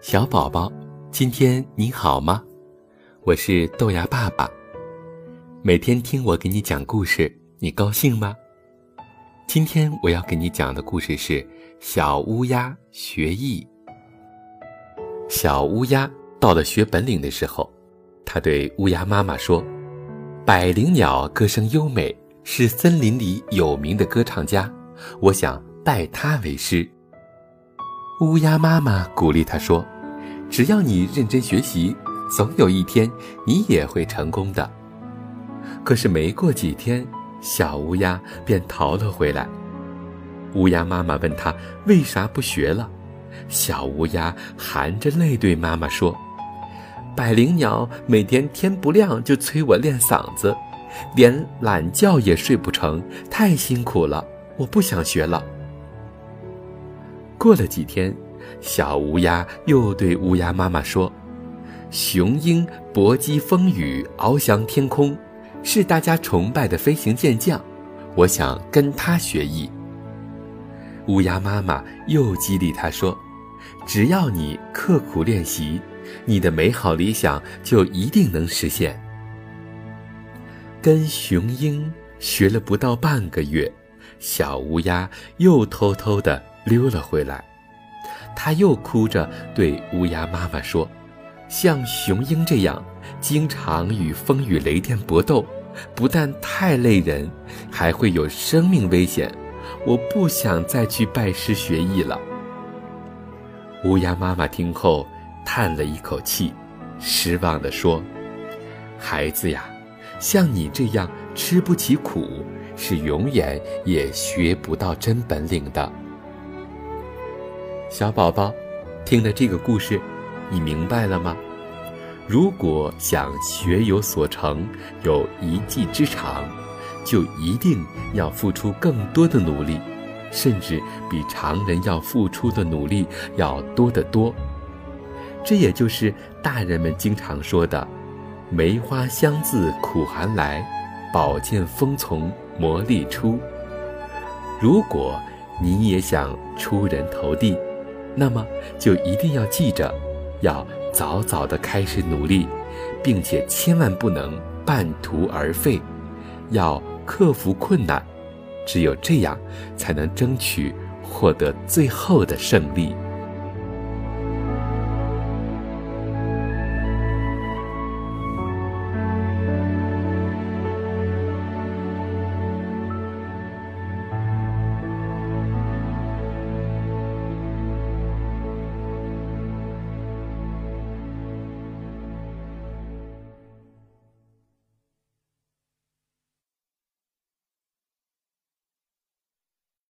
小宝宝，今天你好吗？我是豆芽爸爸。每天听我给你讲故事，你高兴吗？今天我要给你讲的故事是《小乌鸦学艺》。小乌鸦到了学本领的时候，它对乌鸦妈妈说：“百灵鸟歌声优美，是森林里有名的歌唱家，我想拜他为师。”乌鸦妈妈鼓励他说：“只要你认真学习，总有一天你也会成功的。”可是没过几天，小乌鸦便逃了回来。乌鸦妈妈问他为啥不学了，小乌鸦含着泪对妈妈说：“百灵鸟每天天不亮就催我练嗓子，连懒觉也睡不成，太辛苦了，我不想学了。”过了几天，小乌鸦又对乌鸦妈妈说：“雄鹰搏击风雨，翱翔天空。”是大家崇拜的飞行健将，我想跟他学艺。乌鸦妈妈又激励他说：“只要你刻苦练习，你的美好理想就一定能实现。”跟雄鹰学了不到半个月，小乌鸦又偷偷的溜了回来。他又哭着对乌鸦妈妈说。像雄鹰这样经常与风雨雷电搏斗，不但太累人，还会有生命危险。我不想再去拜师学艺了。乌鸦妈妈听后叹了一口气，失望地说：“孩子呀，像你这样吃不起苦，是永远也学不到真本领的。”小宝宝，听了这个故事。你明白了吗？如果想学有所成，有一技之长，就一定要付出更多的努力，甚至比常人要付出的努力要多得多。这也就是大人们经常说的“梅花香自苦寒来，宝剑锋从磨砺出”。如果你也想出人头地，那么就一定要记着。要早早的开始努力，并且千万不能半途而废，要克服困难，只有这样，才能争取获得最后的胜利。